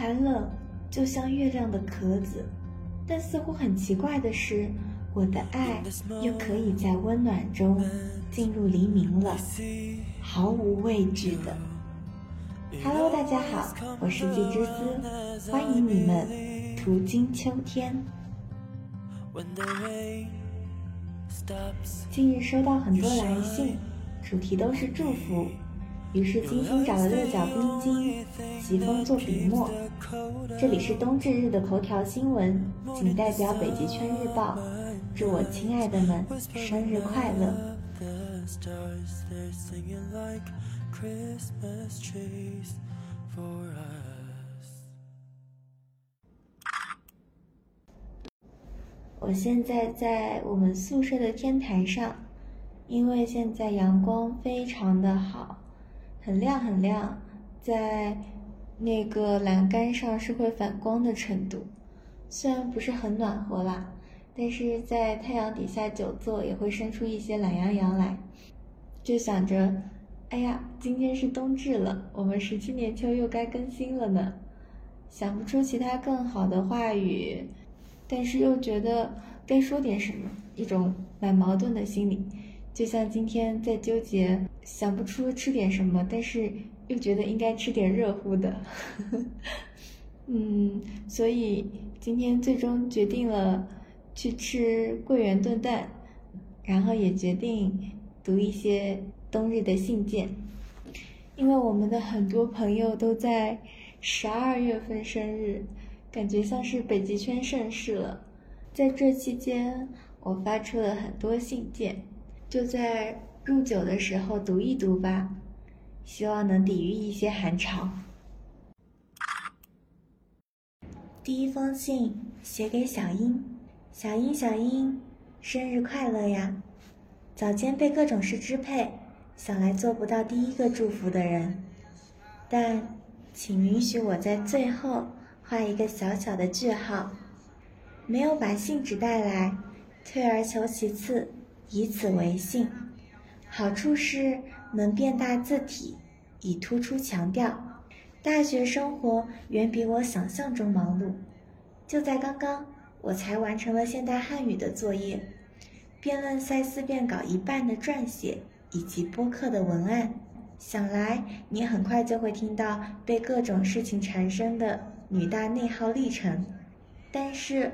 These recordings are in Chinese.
寒冷，就像月亮的壳子。但似乎很奇怪的是，我的爱又可以在温暖中进入黎明了，毫无畏惧的。Hello，大家好，我是季之思，欢迎你们途经秋天。近日收到很多来信，主题都是祝福。于是精心找了六角冰晶，疾风做笔墨。这里是冬至日的头条新闻，仅代表北极圈日报。祝我亲爱的们生日快乐！我现在在我们宿舍的天台上，因为现在阳光非常的好。很亮很亮，在那个栏杆上是会反光的程度，虽然不是很暖和啦，但是在太阳底下久坐也会生出一些懒洋洋来。就想着，哎呀，今天是冬至了，我们十七年秋又该更新了呢。想不出其他更好的话语，但是又觉得该说点什么，一种蛮矛盾的心理。就像今天在纠结，想不出吃点什么，但是又觉得应该吃点热乎的，嗯，所以今天最终决定了去吃桂圆炖蛋，然后也决定读一些冬日的信件，因为我们的很多朋友都在十二月份生日，感觉像是北极圈盛世了，在这期间我发出了很多信件。就在入酒的时候读一读吧，希望能抵御一些寒潮。第一封信写给小英，小英小英，生日快乐呀！早间被各种事支配，想来做不到第一个祝福的人，但请允许我在最后画一个小小的句号。没有把信纸带来，退而求其次。以此为信，好处是能变大字体，以突出强调。大学生活远比我想象中忙碌。就在刚刚，我才完成了现代汉语的作业，辩论赛思辨稿一半的撰写以及播客的文案。想来你很快就会听到被各种事情缠身的女大内耗历程，但是。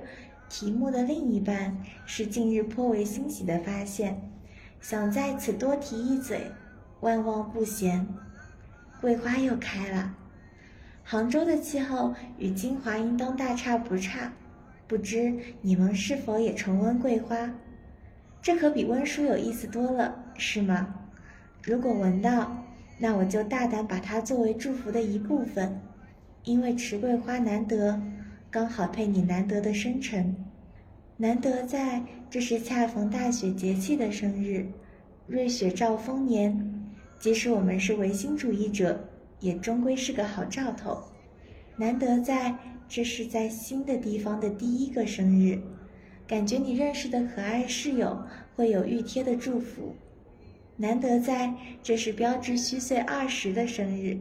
题目的另一半是近日颇为欣喜的发现，想在此多提一嘴，万望不嫌。桂花又开了，杭州的气候与金华应当大差不差，不知你们是否也重温桂花？这可比温书有意思多了，是吗？如果闻到，那我就大胆把它作为祝福的一部分，因为池桂花难得。刚好配你难得的生辰，难得在这是恰逢大雪节气的生日，瑞雪兆丰年。即使我们是唯心主义者，也终归是个好兆头。难得在这是在新的地方的第一个生日，感觉你认识的可爱室友会有预贴的祝福。难得在这是标志虚岁二十的生日，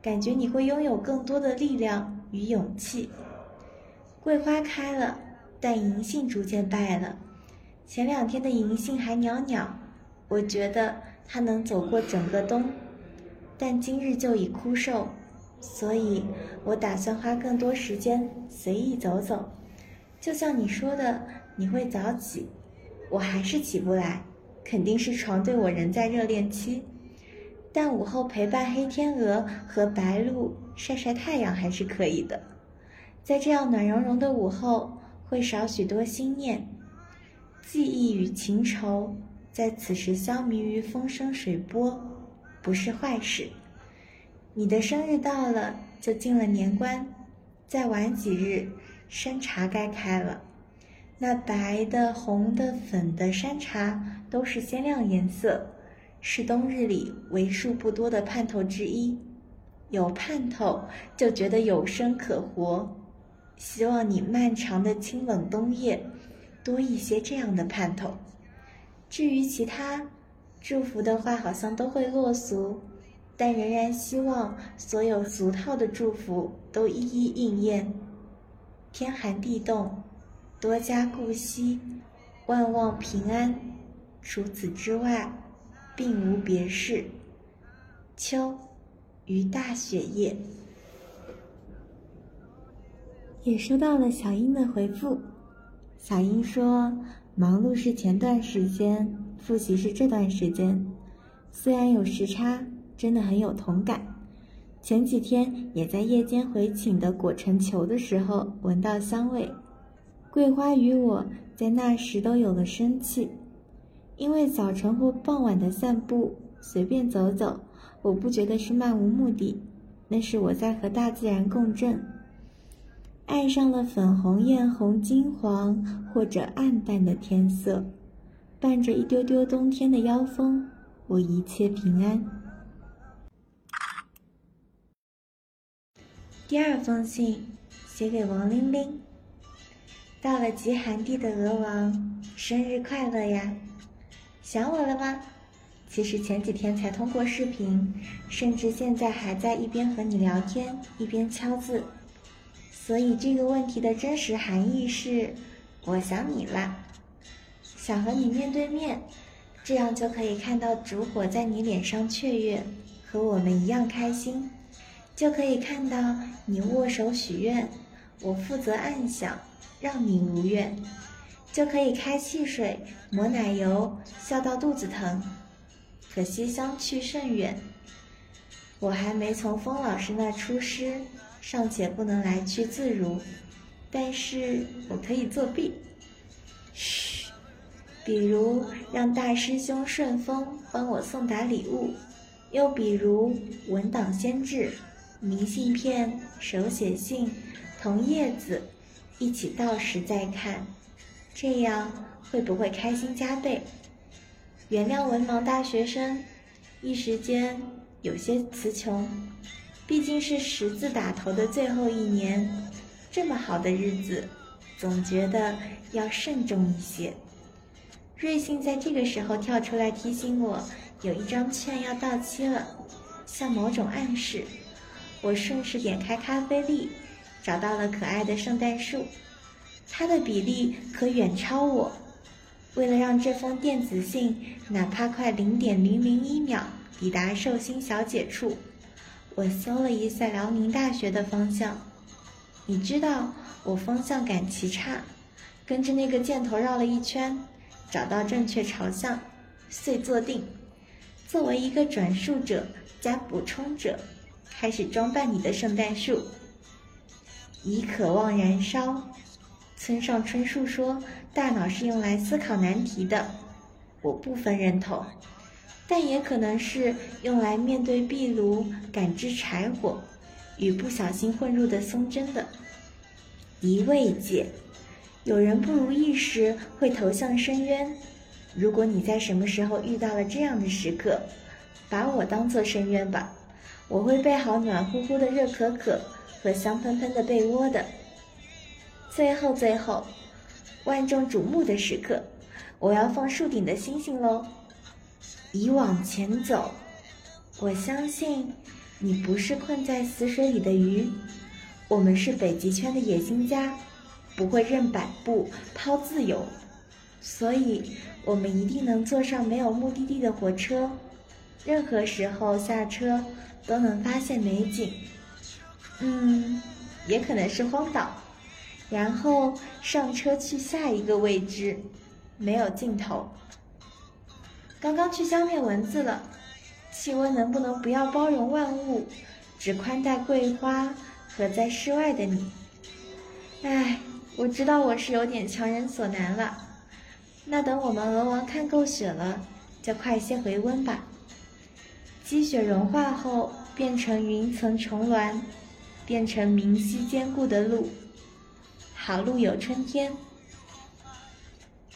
感觉你会拥有更多的力量与勇气。桂花开了，但银杏逐渐败了。前两天的银杏还袅袅，我觉得它能走过整个冬，但今日就已枯瘦，所以我打算花更多时间随意走走。就像你说的，你会早起，我还是起不来，肯定是床对我仍在热恋期。但午后陪伴黑天鹅和白鹭晒晒太阳还是可以的。在这样暖融融的午后，会少许多心念、记忆与情愁，在此时消弭于风生水波，不是坏事。你的生日到了，就进了年关，再晚几日，山茶该开了。那白的、红的、粉的山茶都是鲜亮颜色，是冬日里为数不多的盼头之一。有盼头，就觉得有生可活。希望你漫长的清冷冬夜，多一些这样的盼头。至于其他祝福的话，好像都会落俗。但仍然希望所有俗套的祝福都一一应验。天寒地冻，多加顾惜，万望平安。除此之外，并无别事。秋，于大雪夜。也收到了小英的回复。小英说：“忙碌是前段时间，复习是这段时间。虽然有时差，真的很有同感。前几天也在夜间回寝的裹成球的时候闻到香味。桂花与我在那时都有了生气，因为早晨或傍晚的散步，随便走走，我不觉得是漫无目的，那是我在和大自然共振。”爱上了粉红、艳红、金黄或者暗淡的天色，伴着一丢丢冬天的妖风，我一切平安。第二封信写给王玲玲。到了极寒地的鹅王，生日快乐呀！想我了吗？其实前几天才通过视频，甚至现在还在一边和你聊天一边敲字。所以这个问题的真实含义是，我想你啦，想和你面对面，这样就可以看到烛火在你脸上雀跃，和我们一样开心，就可以看到你握手许愿，我负责暗想，让你如愿，就可以开汽水，抹奶油，笑到肚子疼。可惜相去甚远，我还没从风老师那出师。尚且不能来去自如，但是我可以作弊。嘘，比如让大师兄顺丰帮我送达礼物，又比如文档先制，明信片、手写信、同叶子一起到时再看，这样会不会开心加倍？原谅文盲大学生，一时间有些词穷。毕竟是十字打头的最后一年，这么好的日子，总觉得要慎重一些。瑞幸在这个时候跳出来提醒我，有一张券要到期了，像某种暗示。我顺势点开咖啡粒，找到了可爱的圣诞树，它的比例可远超我。为了让这封电子信哪怕快零点零零一秒抵达寿星小姐处。我搜了一下辽宁大学的方向，你知道我方向感极差，跟着那个箭头绕了一圈，找到正确朝向，遂坐定，作为一个转述者加补充者，开始装扮你的圣诞树。以渴望燃烧，村上春树说，大脑是用来思考难题的，我部分认同。但也可能是用来面对壁炉、感知柴火与不小心混入的松针的。一慰藉，有人不如意时会投向深渊。如果你在什么时候遇到了这样的时刻，把我当做深渊吧，我会备好暖乎乎的热可可和香喷喷的被窝的。最后最后，万众瞩目的时刻，我要放树顶的星星喽！已往前走，我相信你不是困在死水里的鱼。我们是北极圈的野心家，不会任摆布抛自由，所以我们一定能坐上没有目的地的火车。任何时候下车都能发现美景，嗯，也可能是荒岛，然后上车去下一个未知，没有尽头。刚刚去消灭蚊子了，气温能不能不要包容万物，只宽待桂花和在室外的你？唉，我知道我是有点强人所难了。那等我们鹅王看够雪了，就快些回温吧。积雪融化后变成云层重峦，变成明晰坚固的路。好路有春天。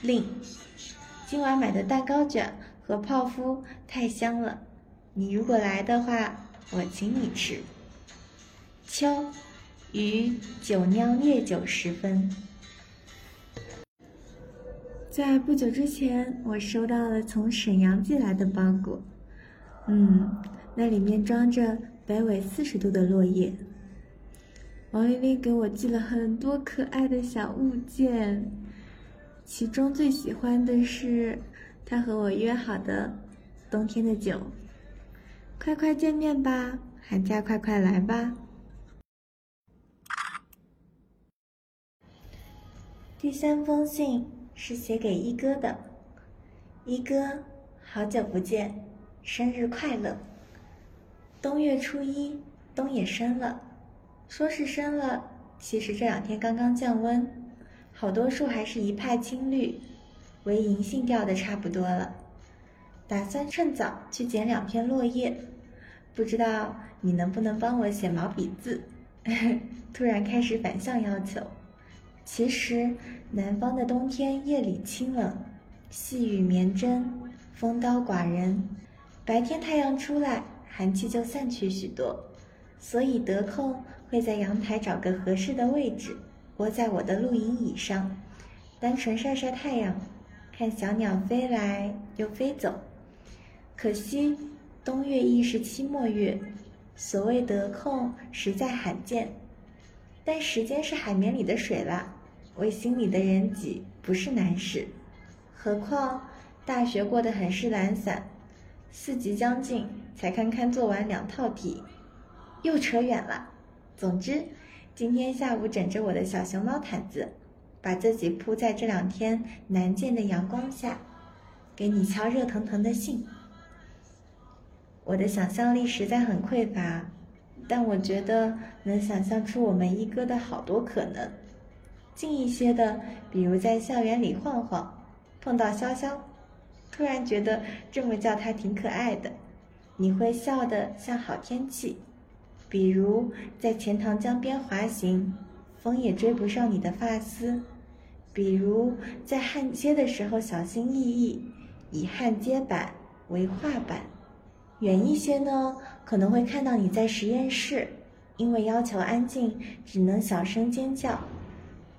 令，今晚买的蛋糕卷。和泡芙太香了，你如果来的话，我请你吃。秋，于酒酿烈酒时分。在不久之前，我收到了从沈阳寄来的包裹，嗯，那里面装着北纬四十度的落叶。王丽丽给我寄了很多可爱的小物件，其中最喜欢的是他和我约好的冬天的酒。快快见面吧，寒假快快来吧！第三封信是写给一哥的，一哥，好久不见，生日快乐！冬月初一，冬也深了。说是深了，其实这两天刚刚降温，好多树还是一派青绿，唯银杏掉的差不多了。打算趁早去捡两片落叶，不知道你能不能帮我写毛笔字？突然开始反向要求。其实南方的冬天夜里清冷，细雨绵针，风刀寡人，白天太阳出来，寒气就散去许多，所以得空。会在阳台找个合适的位置，窝在我的露营椅上，单纯晒晒太阳，看小鸟飞来又飞走。可惜冬月亦是期末月，所谓得空实在罕见。但时间是海绵里的水啦，为心里的人挤不是难事。何况大学过得很是懒散，四级将近才堪堪做完两套题，又扯远了。总之，今天下午枕着我的小熊猫毯子，把自己铺在这两天难见的阳光下，给你敲热腾腾的信。我的想象力实在很匮乏，但我觉得能想象出我们一哥的好多可能。近一些的，比如在校园里晃晃，碰到潇潇，突然觉得这么叫他挺可爱的，你会笑得像好天气。比如在钱塘江边滑行，风也追不上你的发丝；比如在焊接的时候小心翼翼，以焊接板为画板；远一些呢，可能会看到你在实验室，因为要求安静，只能小声尖叫。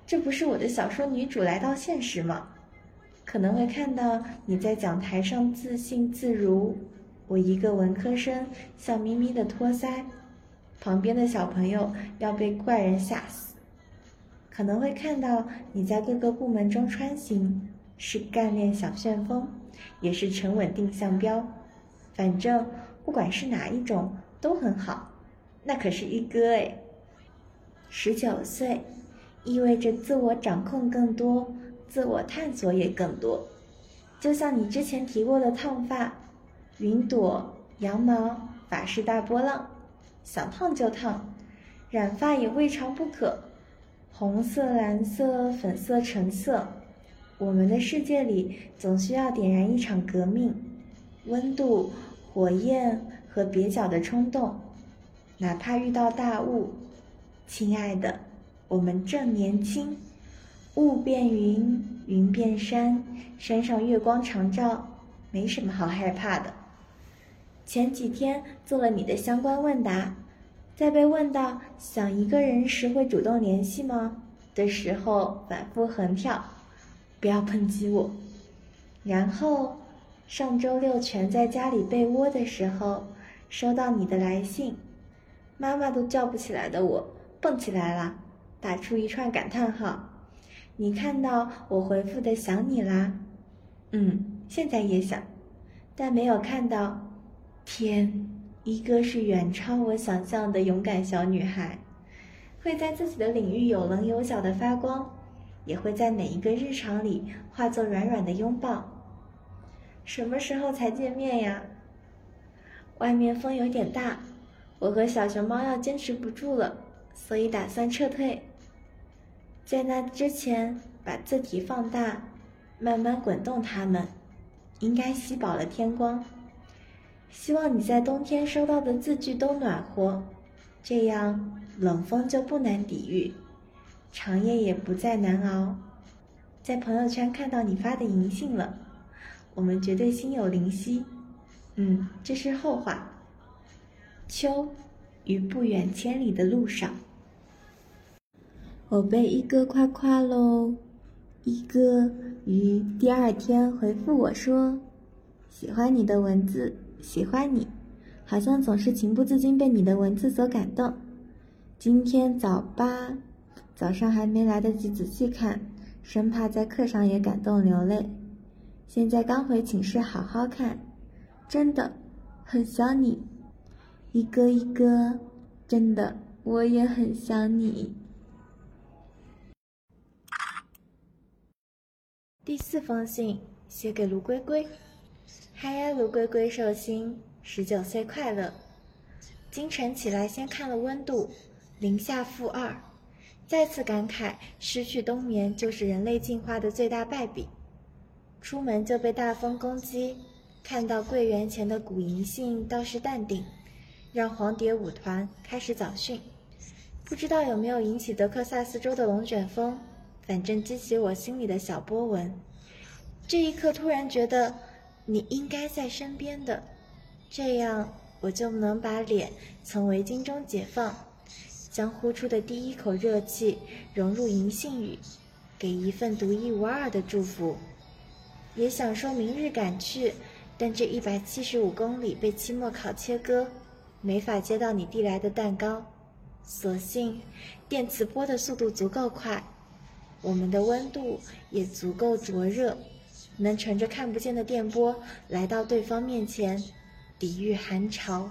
这不是我的小说女主来到现实吗？可能会看到你在讲台上自信自如，我一个文科生笑眯眯的托腮。旁边的小朋友要被怪人吓死，可能会看到你在各个部门中穿行，是干练小旋风，也是沉稳定向标，反正不管是哪一种都很好，那可是一哥哎。十九岁，意味着自我掌控更多，自我探索也更多，就像你之前提过的烫发，云朵、羊毛、法式大波浪。想烫就烫，染发也未尝不可。红色、蓝色、粉色、橙色，我们的世界里总需要点燃一场革命，温度、火焰和蹩脚的冲动，哪怕遇到大雾。亲爱的，我们正年轻，雾变云，云变山，山上月光常照，没什么好害怕的。前几天做了你的相关问答，在被问到想一个人时会主动联系吗的时候，反复横跳，不要抨击我。然后上周六全在家里被窝的时候，收到你的来信，妈妈都叫不起来的我蹦起来了，打出一串感叹号。你看到我回复的想你啦？嗯，现在也想，但没有看到。天，一个是远超我想象的勇敢小女孩，会在自己的领域有棱有角的发光，也会在每一个日常里化作软软的拥抱。什么时候才见面呀？外面风有点大，我和小熊猫要坚持不住了，所以打算撤退。在那之前，把字体放大，慢慢滚动它们，应该吸饱了天光。希望你在冬天收到的字句都暖和，这样冷风就不难抵御，长夜也不再难熬。在朋友圈看到你发的银杏了，我们绝对心有灵犀。嗯，这是后话。秋，于不远千里的路上，我被一哥夸夸喽。一哥于第二天回复我说：“喜欢你的文字。”喜欢你，好像总是情不自禁被你的文字所感动。今天早八，早上还没来得及仔细看，生怕在课上也感动流泪。现在刚回寝室好好看，真的很想你，一哥一哥，真的我也很想你。第四封信写给卢龟龟，嗨呀，卢龟龟寿星，十九岁快乐。清晨起来先看了温度，零下负二，再次感慨失去冬眠就是人类进化的最大败笔。出门就被大风攻击，看到桂园前的古银杏倒是淡定，让黄蝶舞团开始早训，不知道有没有引起德克萨斯州的龙卷风。反正激起我心里的小波纹，这一刻突然觉得你应该在身边的，这样我就能把脸从围巾中解放，将呼出的第一口热气融入银杏雨，给一份独一无二的祝福。也想说明日赶去，但这一百七十五公里被期末考切割，没法接到你递来的蛋糕，所幸电磁波的速度足够快。我们的温度也足够灼热，能乘着看不见的电波来到对方面前，抵御寒潮。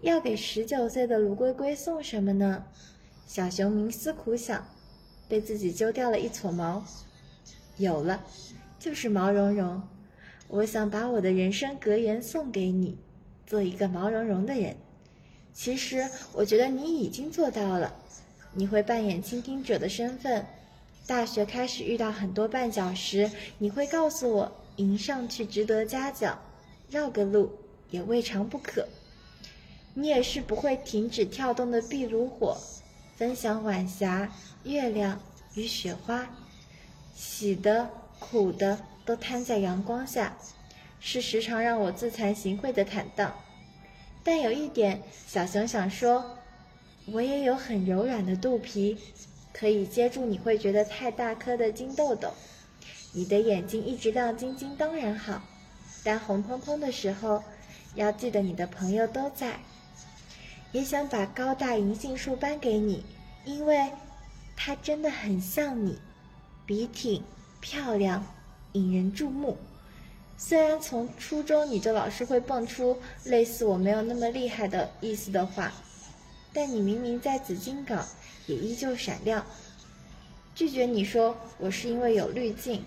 要给十九岁的卢龟龟送什么呢？小熊冥思苦想，被自己揪掉了一撮毛。有了，就是毛茸茸。我想把我的人生格言送给你，做一个毛茸茸的人。其实我觉得你已经做到了，你会扮演倾听者的身份。大学开始遇到很多绊脚石，你会告诉我，迎上去值得嘉奖，绕个路也未尝不可。你也是不会停止跳动的壁炉火，分享晚霞、月亮与雪花，喜的、苦的都摊在阳光下，是时常让我自惭形秽的坦荡。但有一点，小熊想说，我也有很柔软的肚皮。可以接住你会觉得太大颗的金豆豆，你的眼睛一直亮晶晶当然好，但红彤彤的时候，要记得你的朋友都在。也想把高大银杏树搬给你，因为它真的很像你，笔挺、漂亮、引人注目。虽然从初中你就老是会蹦出类似我没有那么厉害的意思的话，但你明明在紫金港。也依旧闪亮。拒绝你说我是因为有滤镜，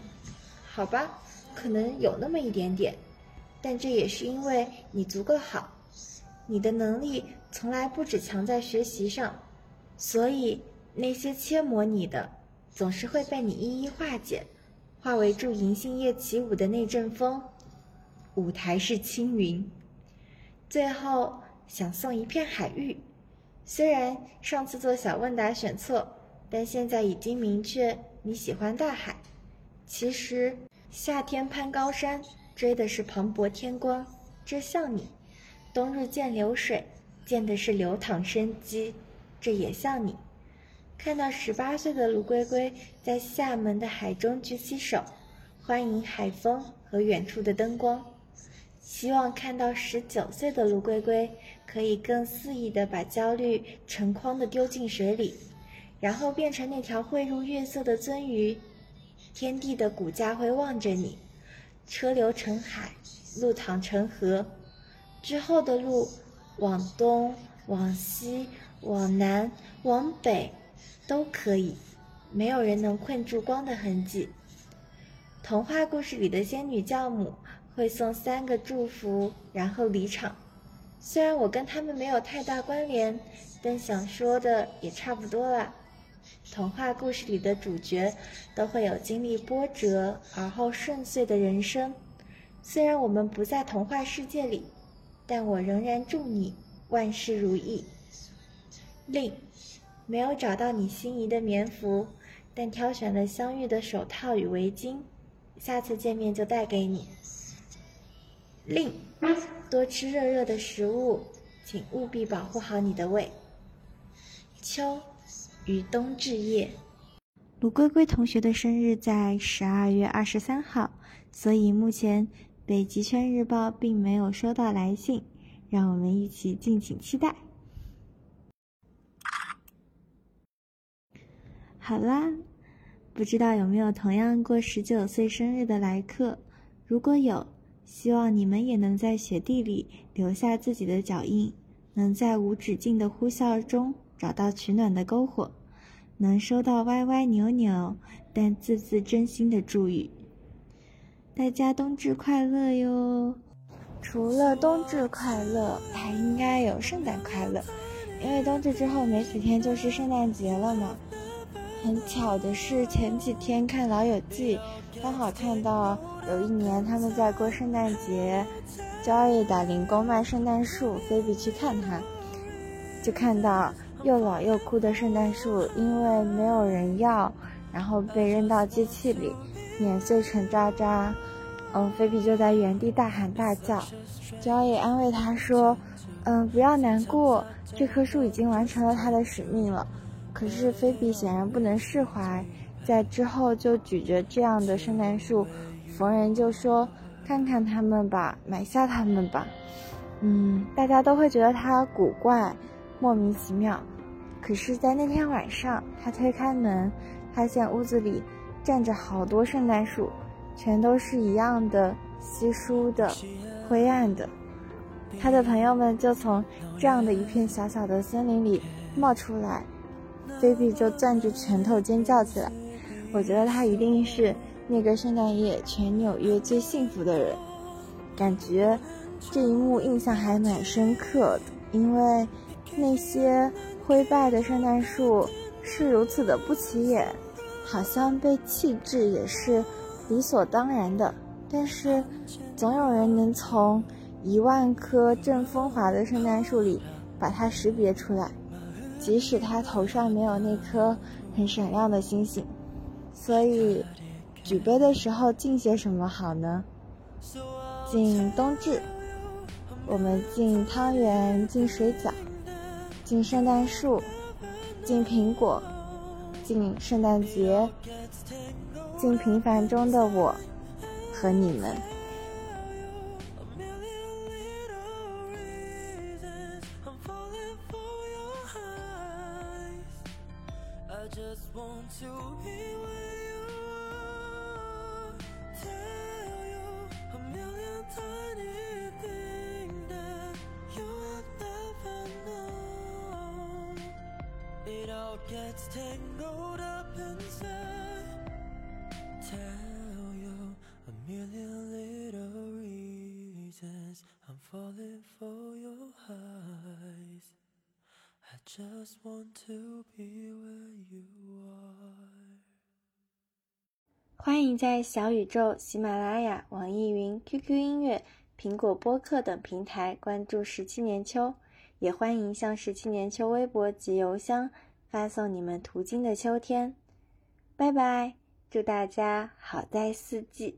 好吧，可能有那么一点点，但这也是因为你足够好，你的能力从来不只强在学习上，所以那些切磨你的，总是会被你一一化解，化为助银杏叶起舞的那阵风。舞台是青云，最后想送一片海域。虽然上次做小问答选错，但现在已经明确你喜欢大海。其实夏天攀高山追的是磅礴天光，这像你；冬日见流水，见的是流淌生机，这也像你。看到十八岁的卢龟龟在厦门的海中举起手，欢迎海风和远处的灯光。希望看到十九岁的卢龟龟，可以更肆意地把焦虑成筐地丢进水里，然后变成那条汇入月色的鳟鱼。天地的骨架会望着你，车流成海，路淌成河。之后的路，往东、往西、往南、往北，都可以，没有人能困住光的痕迹。童话故事里的仙女教母。会送三个祝福，然后离场。虽然我跟他们没有太大关联，但想说的也差不多了。童话故事里的主角都会有经历波折而后顺遂的人生。虽然我们不在童话世界里，但我仍然祝你万事如意。另，没有找到你心仪的棉服，但挑选了相遇的手套与围巾，下次见面就带给你。令多吃热热的食物，请务必保护好你的胃。秋于冬至夜，卢龟龟同学的生日在十二月二十三号，所以目前北极圈日报并没有收到来信。让我们一起敬请期待。好啦，不知道有没有同样过十九岁生日的来客？如果有，希望你们也能在雪地里留下自己的脚印，能在无止境的呼啸中找到取暖的篝火，能收到歪歪扭扭但字字真心的祝语。大家冬至快乐哟！除了冬至快乐，还应该有圣诞快乐，因为冬至之后没几天就是圣诞节了嘛。很巧的是，前几天看《老友记》，刚好看到有一年他们在过圣诞节，Joy 打零工卖圣诞树，菲比去看他，就看到又老又枯的圣诞树，因为没有人要，然后被扔到机器里，碾碎成渣渣。嗯，菲比就在原地大喊大叫，Joy 安慰他说：“嗯，不要难过，这棵树已经完成了它的使命了。”可是菲比显然不能释怀，在之后就举着这样的圣诞树，逢人就说：“看看他们吧，买下他们吧。”嗯，大家都会觉得他古怪、莫名其妙。可是，在那天晚上，他推开门，发现屋子里站着好多圣诞树，全都是一样的稀疏的、灰暗的。他的朋友们就从这样的一片小小的森林里冒出来。菲比就攥着拳头尖叫起来，我觉得他一定是那个圣诞夜全纽约最幸福的人。感觉这一幕印象还蛮深刻的，因为那些灰败的圣诞树是如此的不起眼，好像被弃置也是理所当然的。但是总有人能从一万棵正风华的圣诞树里把它识别出来。即使他头上没有那颗很闪亮的星星，所以举杯的时候敬些什么好呢？敬冬至，我们敬汤圆，敬水饺，敬圣诞树，敬苹果，敬圣诞节，敬平凡中的我和你们。Gets tangled up inside Tell you a million little reasons I'm falling for your eyes I just want to be where you are 欢迎在小宇宙、喜马拉雅、网易云、QQ 音乐、苹果播客等平台关注十七年秋，也欢迎向十七年秋微博及邮箱发送你们途经的秋天，拜拜！祝大家好在四季。